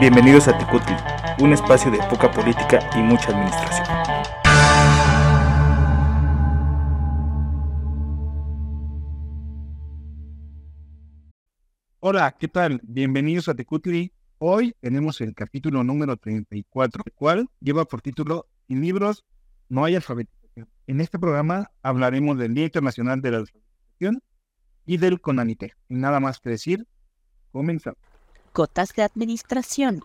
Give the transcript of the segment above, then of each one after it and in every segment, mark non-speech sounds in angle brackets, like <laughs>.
Bienvenidos a Tecutli, un espacio de poca política y mucha administración. Hola, ¿qué tal? Bienvenidos a Tecutli. Hoy tenemos el capítulo número 34, el cual lleva por título En libros no hay alfabetización. En este programa hablaremos del Día Internacional de la Alfabetización y del CONANITE. Nada más que decir, comenzamos. Gotas de Administración.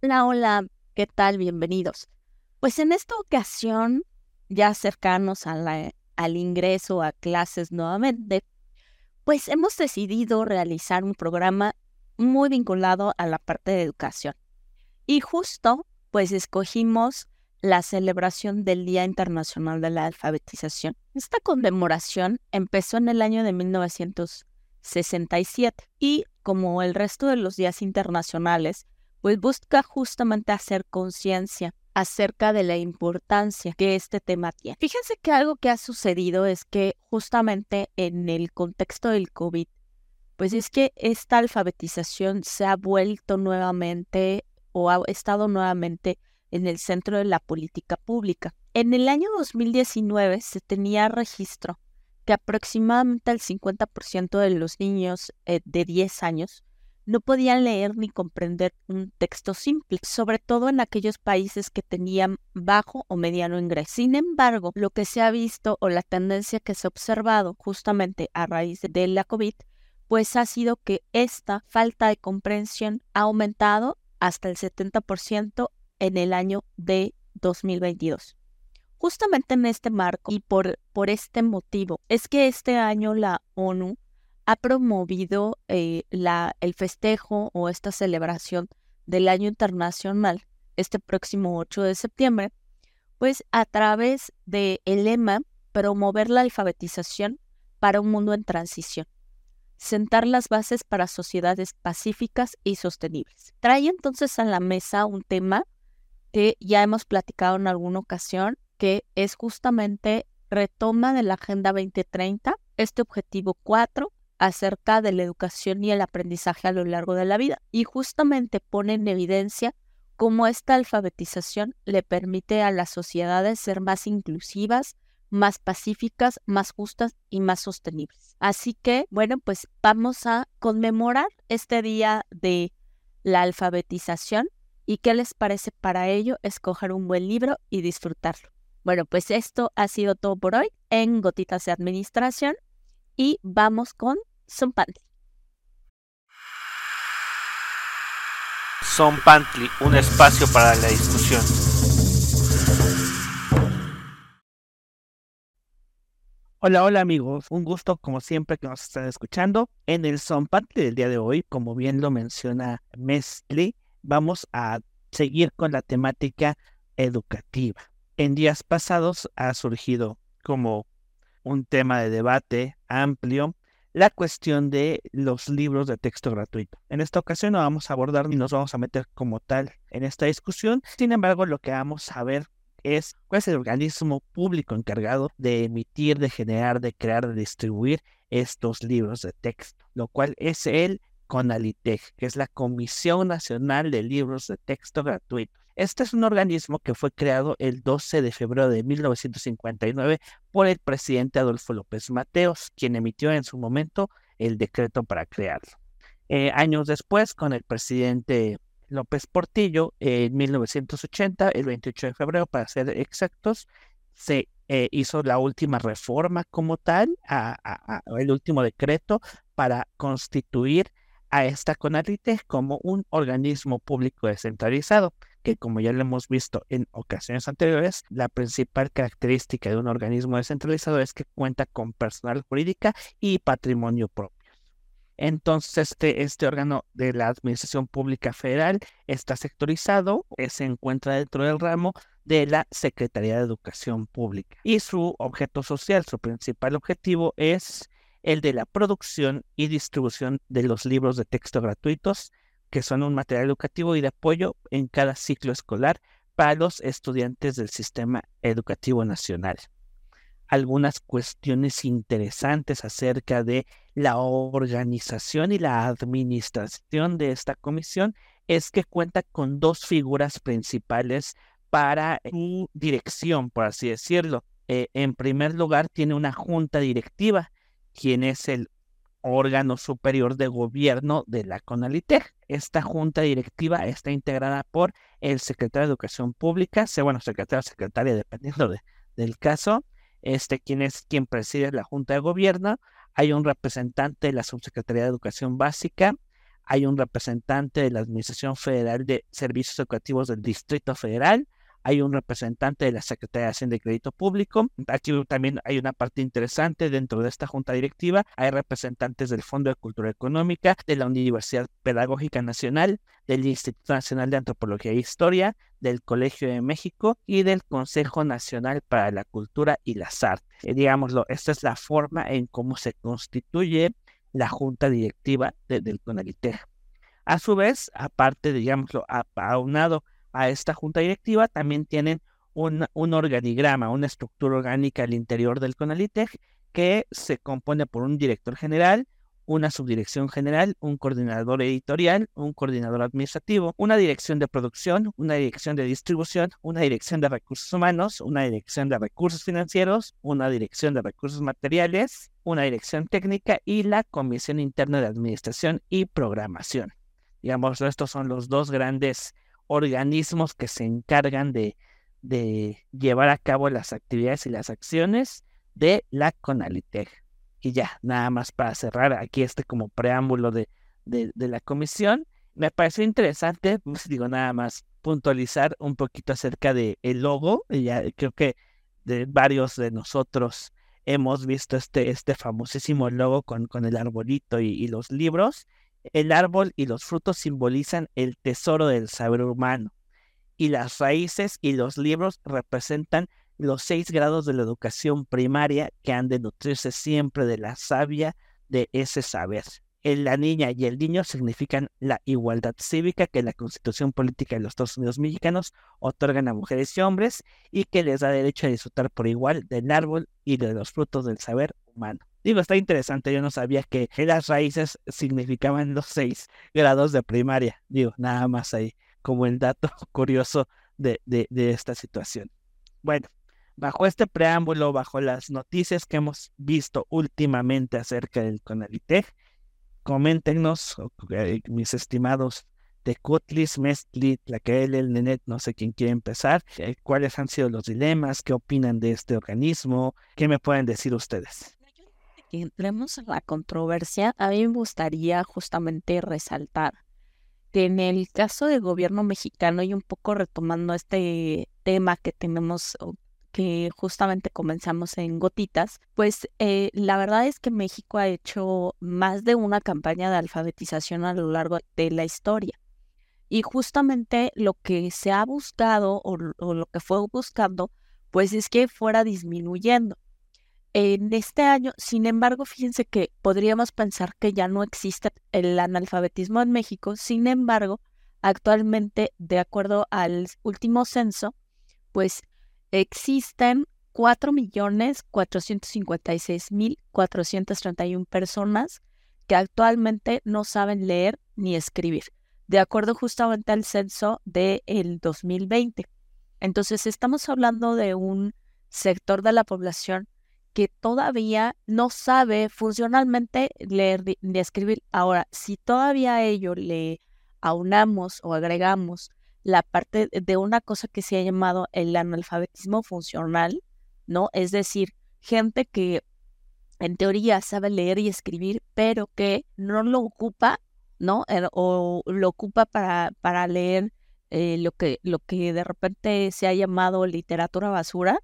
Hola, hola, ¿qué tal? Bienvenidos. Pues en esta ocasión, ya cercanos al ingreso a clases nuevamente, pues hemos decidido realizar un programa muy vinculado a la parte de educación. Y justo, pues escogimos la celebración del Día Internacional de la Alfabetización. Esta conmemoración empezó en el año de 1967 y, como el resto de los días internacionales, pues busca justamente hacer conciencia acerca de la importancia que este tema tiene. Fíjense que algo que ha sucedido es que justamente en el contexto del COVID, pues es que esta alfabetización se ha vuelto nuevamente o ha estado nuevamente en el centro de la política pública. En el año 2019 se tenía registro que aproximadamente el 50% de los niños eh, de 10 años no podían leer ni comprender un texto simple, sobre todo en aquellos países que tenían bajo o mediano ingreso. Sin embargo, lo que se ha visto o la tendencia que se ha observado justamente a raíz de la COVID, pues ha sido que esta falta de comprensión ha aumentado hasta el 70% en el año de 2022. Justamente en este marco y por, por este motivo es que este año la ONU ha promovido eh, la, el festejo o esta celebración del año internacional este próximo 8 de septiembre, pues a través del el lema promover la alfabetización para un mundo en transición, sentar las bases para sociedades pacíficas y sostenibles. Trae entonces a la mesa un tema que ya hemos platicado en alguna ocasión, que es justamente retoma de la Agenda 2030, este objetivo 4, acerca de la educación y el aprendizaje a lo largo de la vida y justamente pone en evidencia cómo esta alfabetización le permite a las sociedades ser más inclusivas, más pacíficas, más justas y más sostenibles. Así que, bueno, pues vamos a conmemorar este día de la alfabetización y qué les parece para ello escoger un buen libro y disfrutarlo. Bueno, pues esto ha sido todo por hoy en Gotitas de Administración y vamos con Zompantli. Zompantli, un espacio para la discusión. Hola, hola amigos, un gusto como siempre que nos están escuchando. En el Zompantli del día de hoy, como bien lo menciona Mesli, vamos a seguir con la temática educativa. En días pasados ha surgido como un tema de debate amplio la cuestión de los libros de texto gratuito. En esta ocasión no vamos a abordar ni nos vamos a meter como tal en esta discusión. Sin embargo, lo que vamos a ver es cuál es el organismo público encargado de emitir, de generar, de crear, de distribuir estos libros de texto, lo cual es el CONALITEG, que es la Comisión Nacional de Libros de Texto Gratuitos. Este es un organismo que fue creado el 12 de febrero de 1959 por el presidente Adolfo López Mateos, quien emitió en su momento el decreto para crearlo. Eh, años después, con el presidente López Portillo, en 1980, el 28 de febrero, para ser exactos, se eh, hizo la última reforma como tal, el último decreto para constituir a esta CONALITE como un organismo público descentralizado que como ya lo hemos visto en ocasiones anteriores, la principal característica de un organismo descentralizado es que cuenta con personal jurídica y patrimonio propio. Entonces, este, este órgano de la Administración Pública Federal está sectorizado, eh, se encuentra dentro del ramo de la Secretaría de Educación Pública. Y su objeto social, su principal objetivo es el de la producción y distribución de los libros de texto gratuitos que son un material educativo y de apoyo en cada ciclo escolar para los estudiantes del sistema educativo nacional. algunas cuestiones interesantes acerca de la organización y la administración de esta comisión es que cuenta con dos figuras principales para su dirección, por así decirlo. Eh, en primer lugar, tiene una junta directiva, quien es el órgano superior de gobierno de la CONALITEC. Esta junta directiva está integrada por el secretario de Educación Pública, bueno, secretario o secretaria, dependiendo del caso, este, quien es quien preside la junta de gobierno. Hay un representante de la subsecretaría de Educación Básica, hay un representante de la Administración Federal de Servicios Educativos del Distrito Federal, hay un representante de la Secretaría de Hacienda y Crédito Público. Aquí también hay una parte interesante dentro de esta junta directiva. Hay representantes del Fondo de Cultura Económica, de la Universidad Pedagógica Nacional, del Instituto Nacional de Antropología e Historia, del Colegio de México y del Consejo Nacional para la Cultura y las Artes. Eh, digámoslo, esta es la forma en cómo se constituye la junta directiva del CONALITEG. A su vez, aparte, digámoslo, aunado a esta junta directiva, también tienen un, un organigrama, una estructura orgánica al interior del CONALITEG que se compone por un director general, una subdirección general, un coordinador editorial, un coordinador administrativo, una dirección de producción, una dirección de distribución, una dirección de recursos humanos, una dirección de recursos financieros, una dirección de recursos materiales, una dirección técnica y la Comisión Interna de Administración y Programación. Digamos, estos son los dos grandes organismos que se encargan de, de llevar a cabo las actividades y las acciones de la CONALITEG. Y ya, nada más para cerrar aquí este como preámbulo de, de, la comisión, me pareció interesante, <laughs> pues digo nada más, puntualizar un poquito acerca del el logo. Y ya creo que de varios de nosotros hemos visto este, este famosísimo logo con, con el arbolito y los libros. El árbol y los frutos simbolizan el tesoro del saber humano y las raíces y los libros representan los seis grados de la educación primaria que han de nutrirse siempre de la savia de ese saber. La niña y el niño significan la igualdad cívica que la Constitución Política de los Estados Unidos Mexicanos otorgan a mujeres y hombres y que les da derecho a disfrutar por igual del árbol y de los frutos del saber humano. Digo, está interesante, yo no sabía que las raíces significaban los seis grados de primaria. Digo, nada más ahí como el dato <laughs> curioso de, de, esta situación. Bueno, bajo este preámbulo, bajo las noticias que hemos visto últimamente acerca del CONALITEG, coméntenos, eh, mis estimados de Cutlis, Mestli, Tlaquel, el Nenet, no sé quién quiere empezar, eh, cuáles han sido los dilemas, qué opinan de este organismo, qué me pueden decir ustedes entremos en la controversia, a mí me gustaría justamente resaltar que en el caso del gobierno mexicano y un poco retomando este tema que tenemos que justamente comenzamos en gotitas, pues eh, la verdad es que México ha hecho más de una campaña de alfabetización a lo largo de la historia. Y justamente lo que se ha buscado o, o lo que fue buscando, pues es que fuera disminuyendo en este año. Sin embargo, fíjense que podríamos pensar que ya no existe el analfabetismo en México. Sin embargo, actualmente, de acuerdo al último censo, pues existen 4.456.431 personas que actualmente no saben leer ni escribir, de acuerdo justamente al censo del el 2020. Entonces, estamos hablando de un sector de la población que todavía no sabe funcionalmente leer ni escribir. Ahora, si todavía a ello le aunamos o agregamos la parte de una cosa que se ha llamado el analfabetismo funcional, ¿no? Es decir, gente que en teoría sabe leer y escribir, pero que no lo ocupa, ¿no? O lo ocupa para, para leer eh, lo, que, lo que de repente se ha llamado literatura basura,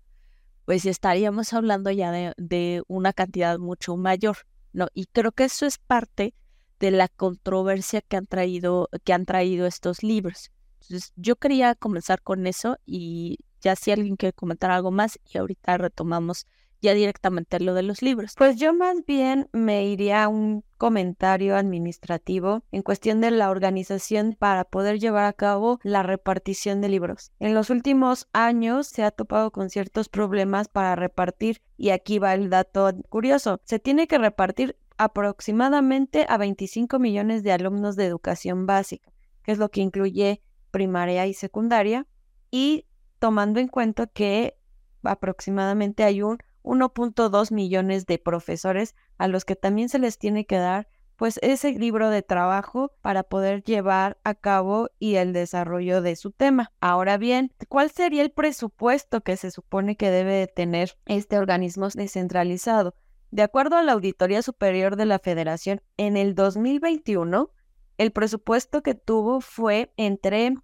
pues estaríamos hablando ya de, una cantidad mucho mayor, ¿no? Y creo que eso es parte de la controversia que han traído, que han traído estos libros. Entonces, yo quería comenzar con eso y ya si alguien quiere comentar algo más y ahorita retomamos ya directamente lo de los libros. Pues yo más bien me iría a un comentario administrativo en cuestión de la organización para poder llevar a cabo la repartición de libros. En los últimos años se ha topado con ciertos problemas para repartir y aquí va el dato curioso. Se tiene que repartir aproximadamente a 25 millones de alumnos de educación básica, que es lo que incluye primaria y secundaria, y tomando en cuenta que aproximadamente hay un 1.2 millones de profesores a los que también se les tiene que dar pues ese libro de trabajo para poder llevar a cabo y el desarrollo de su tema. Ahora bien, ¿cuál sería el presupuesto que se supone que debe tener este organismo descentralizado? De acuerdo a la Auditoría Superior de la Federación, en el 2021, el presupuesto que tuvo fue entre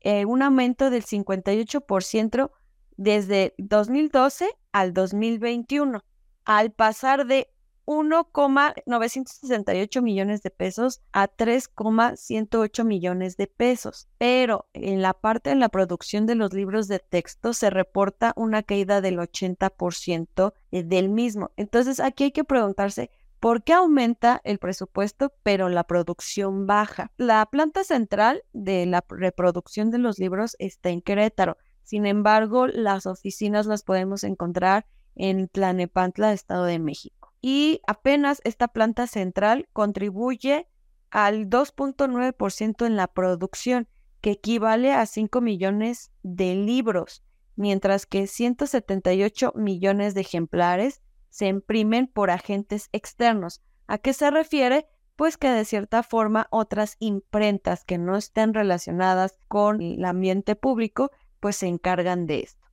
eh, un aumento del 58% desde 2012 al 2021, al pasar de 1,968 millones de pesos a 3,108 millones de pesos. Pero en la parte de la producción de los libros de texto se reporta una caída del 80% eh, del mismo. Entonces aquí hay que preguntarse, ¿Por qué aumenta el presupuesto pero la producción baja? La planta central de la reproducción de los libros está en Querétaro. Sin embargo, las oficinas las podemos encontrar en Tlanepantla, Estado de México. Y apenas esta planta central contribuye al 2.9% en la producción, que equivale a 5 millones de libros, mientras que 178 millones de ejemplares se imprimen por agentes externos. ¿A qué se refiere? Pues que de cierta forma otras imprentas que no estén relacionadas con el ambiente público pues se encargan de esto.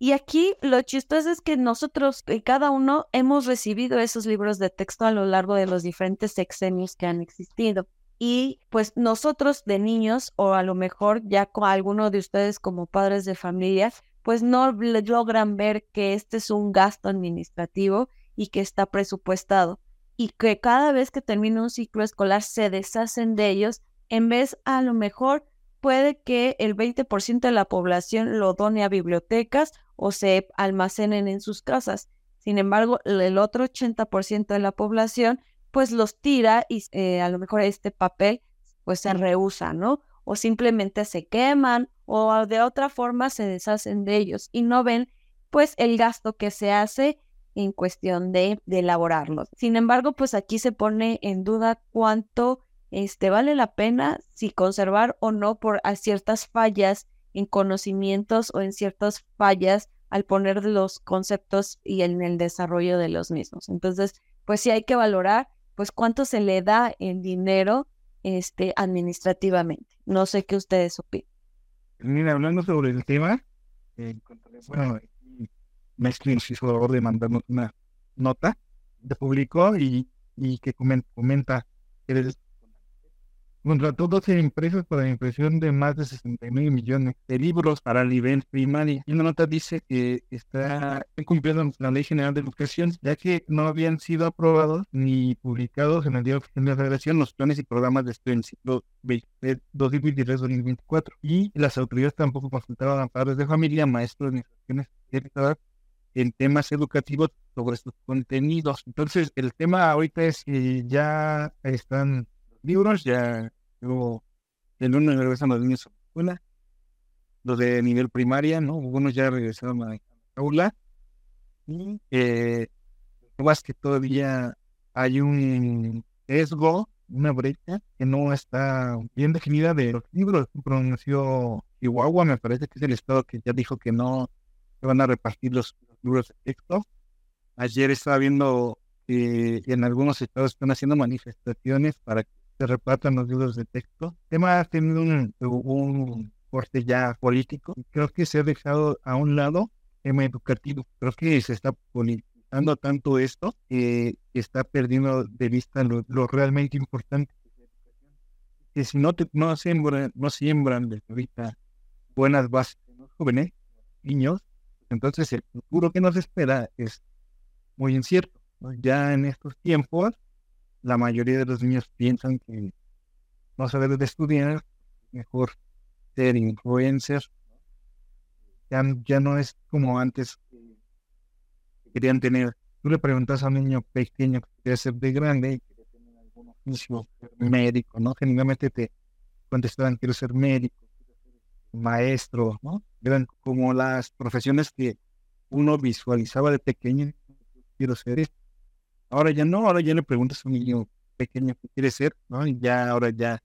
Y aquí lo chistoso es que nosotros, eh, cada uno, hemos recibido esos libros de texto a lo largo de los diferentes sexenios que han existido. Y pues nosotros de niños, o a lo mejor ya con alguno de ustedes como padres de familia, pues no logran ver que este es un gasto administrativo y que está presupuestado. Y que cada vez que termina un ciclo escolar se deshacen de ellos, en vez a lo mejor puede que el 20% de la población lo done a bibliotecas o se almacenen en sus casas. Sin embargo, el otro 80% de la población pues los tira y eh, a lo mejor este papel pues se rehúsa, ¿no? O simplemente se queman o de otra forma se deshacen de ellos y no ven pues el gasto que se hace en cuestión de, de elaborarlos. Sin embargo, pues aquí se pone en duda cuánto este, vale la pena si conservar o no por ciertas fallas en conocimientos o en ciertas fallas al poner los conceptos y en el desarrollo de los mismos. Entonces, pues sí hay que valorar pues cuánto se le da en dinero este, administrativamente. No sé qué ustedes opinan. Mira, hablando sobre el tema, eh, bueno, me hizo favor de mandarnos una nota, de publicó y, y que comenta, comenta que contrató 12 empresas para la impresión de más de 69 millones de libros para el nivel primario. Y una nota dice que está cumpliendo la Ley General de Educación, ya que no habían sido aprobados ni publicados en el Día Oficial de la Federación los planes y programas de estudio en ciclo 2023-2024. Y las autoridades tampoco consultaban a padres de familia, maestros, administraciones en temas educativos sobre estos contenidos. Entonces, el tema ahorita es que ya están libros, ya Luego, el uno regresan los niños a la escuela, los de nivel primaria, ¿no? Algunos ya regresaron a la aula. Y eh, más que todavía hay un sesgo, una brecha que no está bien definida de los libros. Pronunció Chihuahua, me parece que es el estado que ya dijo que no se van a repartir los, libros de texto. Ayer estaba viendo que en algunos estados están haciendo manifestaciones para que se repartan los libros de texto. El tema ha tenido un, un corte ya político. Creo que se ha dejado a un lado el tema educativo. Creo que se está politizando tanto esto que está perdiendo de vista lo, realmente importante. Que si no, te, no, siembran, no siembran desde ahorita buenas bases los jóvenes, niños, entonces el futuro que nos espera es muy incierto. Ya en estos tiempos la mayoría de los niños piensan que no saber de estudiar, mejor ser influencer. Ya, ya no es como antes, querían tener. Tú le preguntas a un niño pequeño que quiere ser de grande y quiere tener algún oficio médico, ¿no? Generalmente te contestaban, quiero ser médico, maestro, ¿no? Eran como las profesiones que uno visualizaba de pequeño, quiero ser esto. Ahora ya no, ahora ya le preguntas a un niño pequeño que quiere ser, ¿no? Y ya ahora ya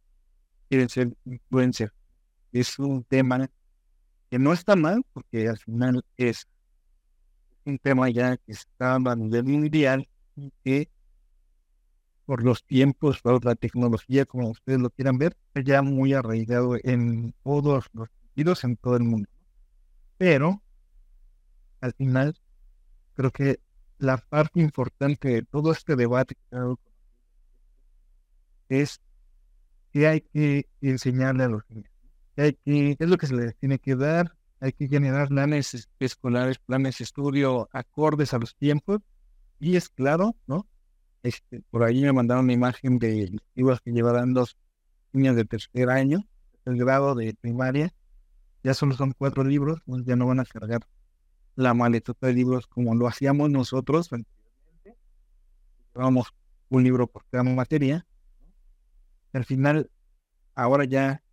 quieren ser influencer. Es un tema que no está mal, porque al final es un tema ya que está a nivel mundial y que por los tiempos, por la tecnología, como ustedes lo quieran ver, ya muy arraigado en todos los sentidos, en todo el mundo. Pero, al final, creo que la parte importante de todo este debate es que hay que enseñarle a los niños. hay que, es lo que se les tiene que dar, hay que generar planes escolares, planes de estudio acordes a los tiempos. Y es claro, ¿no? Este, por ahí me mandaron una imagen de libros que llevarán dos niñas de tercer año, el grado de primaria. Ya solo son cuatro libros, pues ya no van a cargar la maletota de libros como lo hacíamos nosotros anteriormente. Llevábamos un libro por cada materia. Al final, ahora ya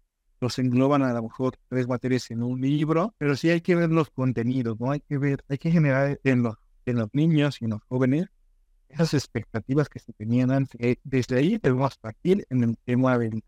los engloban a lo mejor tres materias en un libro, pero sí hay que ver los contenidos, ¿no? Hay que ver, hay que generar en los, en los niños y en los jóvenes esas expectativas que se tenían antes. Desde ahí debemos partir en el tema del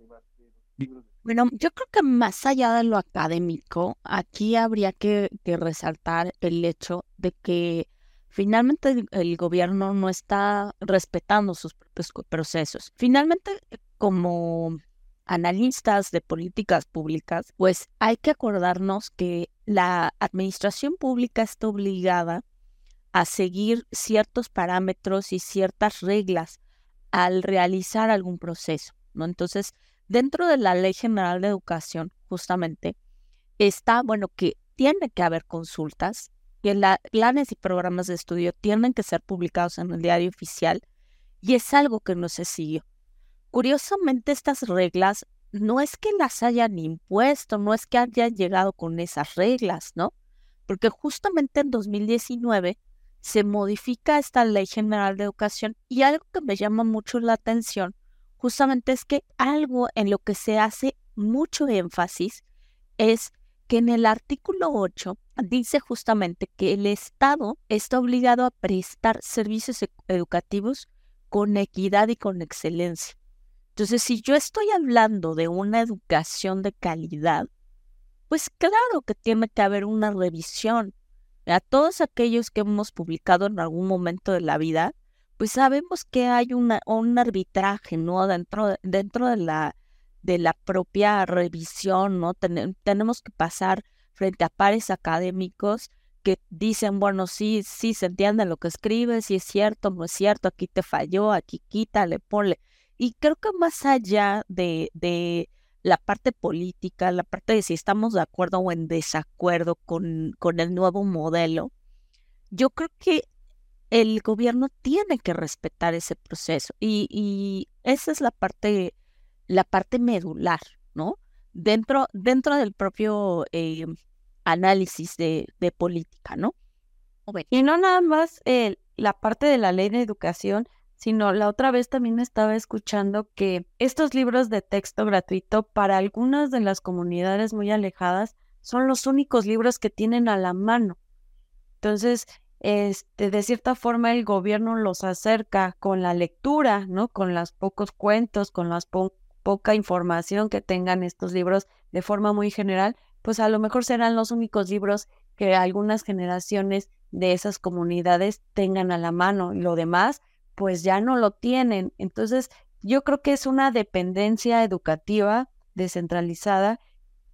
libros. Bueno, yo creo que más allá de lo académico, aquí habría que, que resaltar el hecho de que finalmente el, el, gobierno no está respetando sus propios procesos. Finalmente, como analistas de políticas públicas, pues hay que acordarnos que la administración pública está obligada a seguir ciertos parámetros y ciertas reglas al realizar algún proceso, ¿no? Entonces, dentro de la Ley General de Educación, justamente, está, bueno, que tiene que haber consultas, que planes y programas de estudio tienen que ser publicados en el diario oficial, y es algo que no se siguió. Curiosamente, estas reglas no es que las hayan impuesto, no es que hayan llegado con esas reglas, ¿no? Porque justamente en 2019 se modifica esta Ley General de Educación y algo que me llama mucho la atención justamente es que algo en lo que se hace mucho énfasis es que en el artículo 8 dice justamente que el Estado está obligado a prestar servicios educativos con equidad y con excelencia. Entonces, si yo estoy hablando de una educación de calidad, pues claro que tiene que haber una revisión. A todos aquellos que hemos publicado en algún momento de la vida, pues sabemos que hay una, un arbitraje, ¿no? Dentro, dentro de, la, de la propia revisión, ¿no? tenemos que pasar frente a pares académicos que dicen, bueno, sí, sí, se entiende lo que escribes, si es cierto, no es cierto, aquí te falló, aquí quítale, ponle. Y creo que más allá de, de la parte política, la parte de si estamos de acuerdo o en desacuerdo con, con el nuevo modelo, yo creo que el gobierno tiene que respetar ese proceso y, y esa es la parte, la parte medular, ¿no? Dentro, dentro del propio eh, análisis de, de, política, ¿no? Y no nada más la parte de la ley de educación, sino la otra vez también estaba escuchando que estos libros de texto gratuito para algunas de las comunidades muy alejadas son los únicos libros que tienen a la mano. Entonces, este, de cierta forma el gobierno los acerca con la lectura, ¿no? Con los pocos cuentos, con la poca información que tengan estos libros de forma muy general, pues a lo mejor serán los únicos libros que algunas generaciones de esas comunidades tengan a la mano. Y lo demás, pues ya no lo tienen. Entonces, yo creo que es una dependencia educativa descentralizada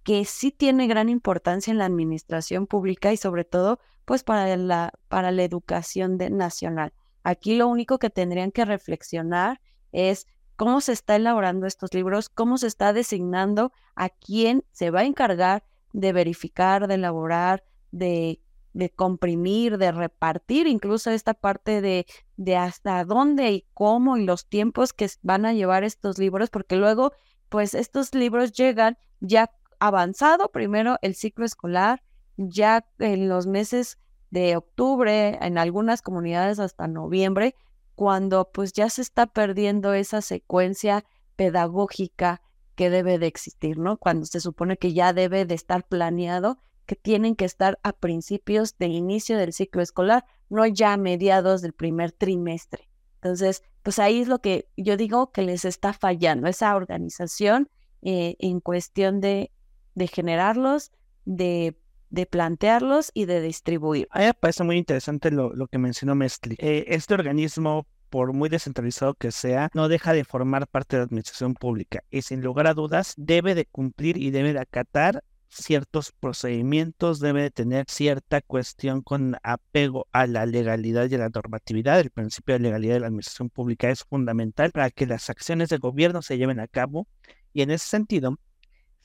que sí tiene gran importancia en la administración pública y sobre todo, pues para la, para la educación nacional. Aquí lo único que tendrían que reflexionar es cómo se está elaborando estos libros, cómo se está designando a quién se va a encargar de verificar, de elaborar, de de comprimir, de repartir, incluso esta parte de, de hasta dónde y cómo y los tiempos que van a llevar estos libros, porque luego, pues estos libros llegan ya avanzado primero el ciclo escolar, ya en los meses de octubre, en algunas comunidades hasta noviembre, cuando pues ya se está perdiendo esa secuencia pedagógica que debe de existir, ¿no? Cuando se supone que ya debe de estar planeado, que tienen que estar a principios de inicio del ciclo escolar, no ya a mediados del primer trimestre. Entonces, pues ahí es lo que yo digo que les está fallando, esa organización eh, en cuestión de, de generarlos, de, de, plantearlos y de distribuir. A mí me parece muy interesante lo, lo que mencionó Mestli. Eh, este organismo por muy descentralizado que sea, no deja de formar parte de la administración pública y sin lugar a dudas debe de cumplir y debe de acatar ciertos procedimientos, debe de tener cierta cuestión con apego a la legalidad y a la normatividad. El principio de legalidad de la administración pública es fundamental para que las acciones de gobierno se lleven a cabo y en ese sentido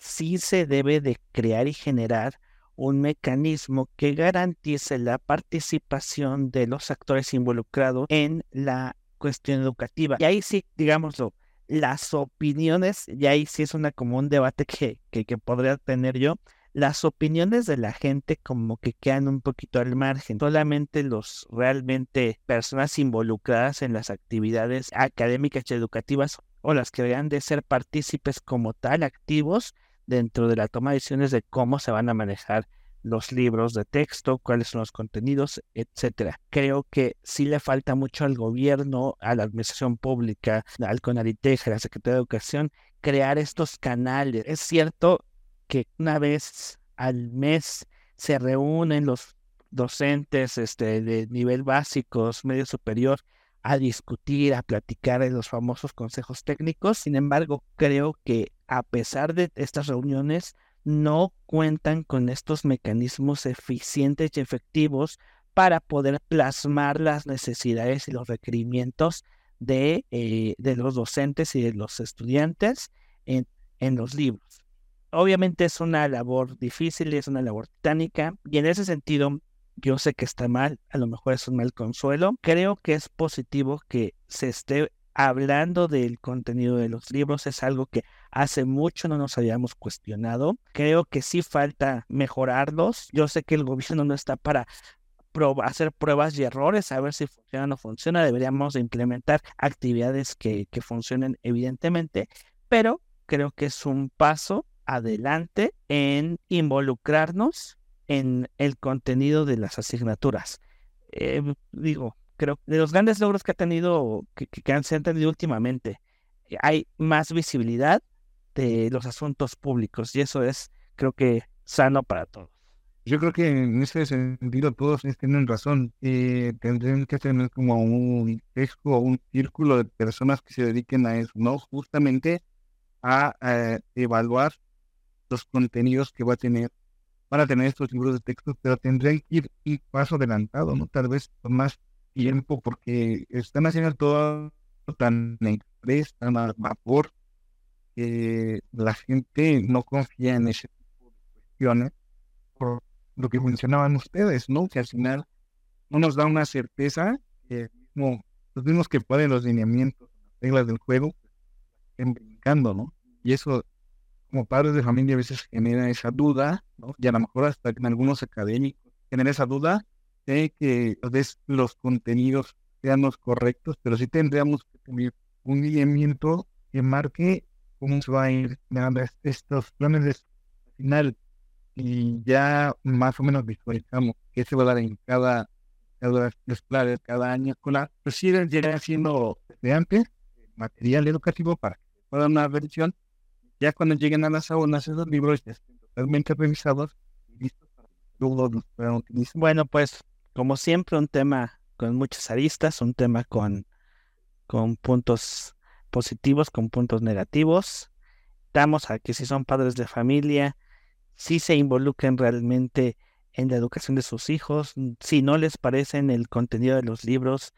sí se debe de crear y generar un mecanismo que garantice la participación de los actores involucrados en la cuestión educativa. Y ahí sí, digámoslo, las opiniones, y ahí sí es una como un debate que, que, que podría tener yo, las opiniones de la gente como que quedan un poquito al margen. Solamente los realmente personas involucradas en las actividades académicas y educativas o las que deberían de ser partícipes como tal, activos, dentro de la toma de decisiones de cómo se van a manejar los libros de texto, cuáles son los contenidos, etcétera. Creo que sí le falta mucho al gobierno, a la administración pública, al CONARITEJ, a la Secretaría de Educación, crear estos canales. Es cierto que una vez al mes se reúnen los docentes este, de nivel básicos, medio superior, a discutir, a platicar de los famosos consejos técnicos. Sin embargo, creo que a pesar de estas reuniones, no cuentan con estos mecanismos eficientes y efectivos para poder plasmar las necesidades y los requerimientos de, eh, de los docentes y de los estudiantes en, en los libros. Obviamente es una labor difícil, es una labor titánica y en ese sentido yo sé que está mal, a lo mejor es un mal consuelo. Creo que es positivo que se esté hablando del contenido de los libros. Es algo que hace mucho no nos habíamos cuestionado. Creo que sí falta mejorarlos. Yo sé que el gobierno no está para hacer pruebas y errores, a ver si funciona o no funciona. Deberíamos implementar actividades que, que funcionen evidentemente, pero creo que es un paso adelante en involucrarnos en el contenido de las asignaturas. Eh, digo, creo de los grandes logros que ha tenido, que, que han, se han tenido últimamente, eh, hay más visibilidad de los asuntos públicos y eso es, creo que, sano para todos. Yo creo que en ese sentido todos tienen razón. Eh, tendrían que tener como un espejo o un círculo de personas que se dediquen a eso, ¿no? Justamente a evaluar los contenidos que va a tener para tener estos libros de texto, pero tendrían que ir un paso adelantado, ¿no? Tal vez más tiempo, porque están haciendo todo tan express, tan a vapor, que la gente no confía en ese tipo de cuestiones, por lo que mencionaban ustedes, ¿no? Que al final no nos da una certeza, que los mismos que pueden los lineamientos, las reglas del juego, estén brincando, ¿no? Y eso como padres de familia a veces genera esa duda, ¿no? y a lo mejor hasta en algunos académicos genera esa duda de que los contenidos sean los correctos, pero sí tendríamos que tener un lineamiento que marque cómo se va a ir estos planes de final y ya más o menos visualizamos qué se va a dar en cada cada escolar, cada año escolar, pues sí llegar siendo estudiantes material educativo para que pueda una versión ya cuando lleguen a las aulas, esos libros ya estén totalmente revisados y listos para que luego los puedan utilizar. Bueno, pues como siempre, un tema con muchas aristas, un tema con, con puntos positivos, con puntos negativos. Damos a que si son padres de familia, si se involucren realmente en la educación de sus hijos, si no les parecen el contenido de los libros,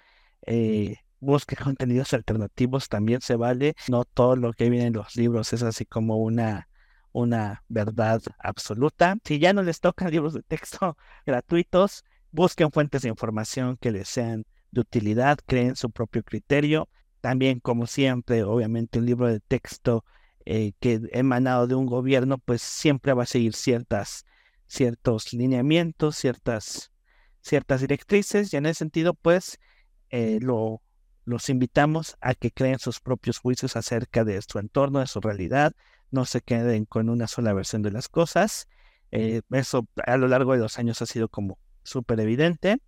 eh, busque <laughs> contenidos alternativos, también se vale. No todo lo que viene en los libros es así como una, una verdad absoluta. Si ya no les tocan <laughs> libros de texto gratuitos, busquen fuentes de información que les sean de utilidad, creen su propio criterio. También, como siempre, obviamente un libro de texto eh, que emanado de un gobierno, pues siempre va a seguir ciertas, ciertos lineamientos, ciertas ciertas directrices y en ese sentido, pues, eh, lo, los invitamos a que creen sus propios juicios acerca de su entorno, de su realidad, no se queden con una sola versión de las cosas. Eh, eso a lo largo de los años ha sido como súper evidente.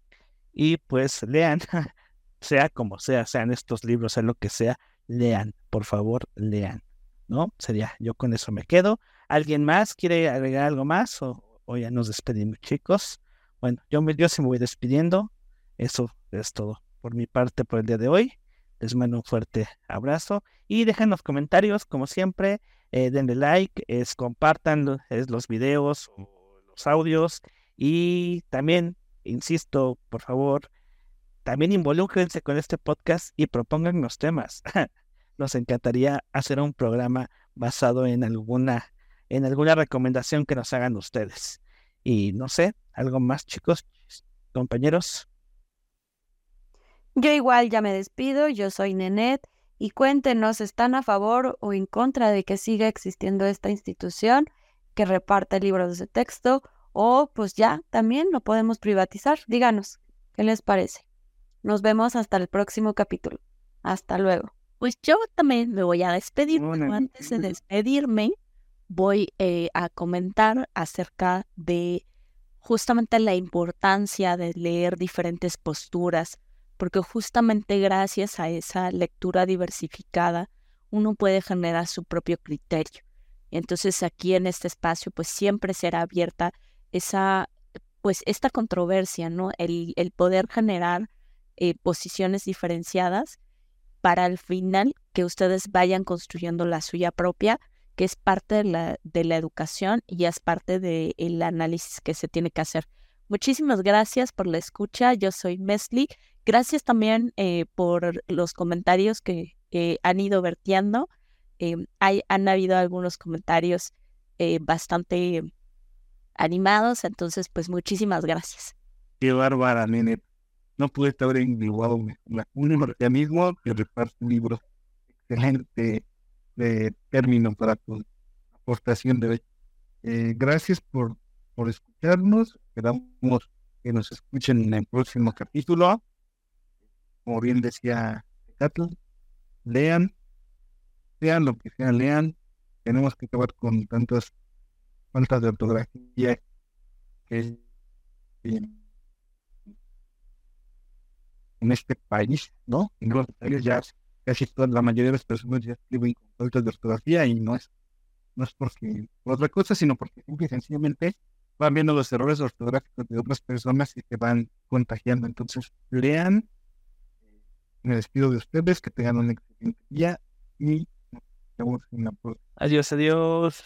Y pues lean, <laughs> sea como sea, sean estos libros, sea lo que sea, lean, por favor, lean. ¿No? Sería, yo con eso me quedo. ¿Alguien más quiere agregar algo más? O, ya nos despedimos, chicos. Bueno, yo, me, yo se me voy despidiendo. Eso es todo por mi parte por el día de hoy. Les mando un fuerte abrazo y dejen los comentarios, como siempre. Eh, denle like, es, compartan es, los videos o los audios y también, insisto, por favor, también involúcrense con este podcast y propongan los temas. <laughs> Nos encantaría hacer un programa basado en alguna, en alguna recomendación que nos hagan ustedes. Y no sé, algo más, chicos, compañeros. Yo igual ya me despido, yo soy Nenet y cuéntenos, ¿están a favor o en contra de que siga existiendo esta institución que reparte libros de texto? O pues ya, también lo podemos privatizar. Díganos, ¿qué les parece? Nos vemos hasta el próximo capítulo. Hasta luego. Pues yo también me voy a despedir, pero antes de despedirme voy eh, a comentar acerca de justamente la importancia de leer diferentes posturas, porque justamente gracias a esa lectura diversificada uno puede generar su propio criterio. Entonces aquí en este espacio pues siempre será abierta esa pues esta controversia, ¿no? El, el poder generar eh, posiciones diferenciadas para al final que ustedes vayan construyendo la suya propia, que es parte de la, de la educación y es parte del análisis que se tiene que hacer. Muchísimas gracias por la escucha. Yo soy Mesli Gracias también eh, por los comentarios que, han ido vertiendo. Eh, hay, han habido algunos comentarios eh, bastante animados, entonces pues muchísimas gracias. Qué bárbara, nene. No pude estar en un organismo que reparte libros. Excelente de término para tu aportación de hoy. gracias por, por escucharnos. Esperamos que nos escuchen en el próximo capítulo como bien decía Catl, lean, sean lo que sea, lean. Tenemos que acabar con tantas faltas de ortografía que en este país, ¿no? En los ya casi toda la mayoría de las personas ya escriben con faltas de ortografía y no es, no es porque por otra cosa, sino porque sencillamente van viendo los errores ortográficos de otras personas y se van contagiando. Entonces, lean, me despido de ustedes, que tengan un excelente día y nos vemos en la próxima. Adiós, adiós.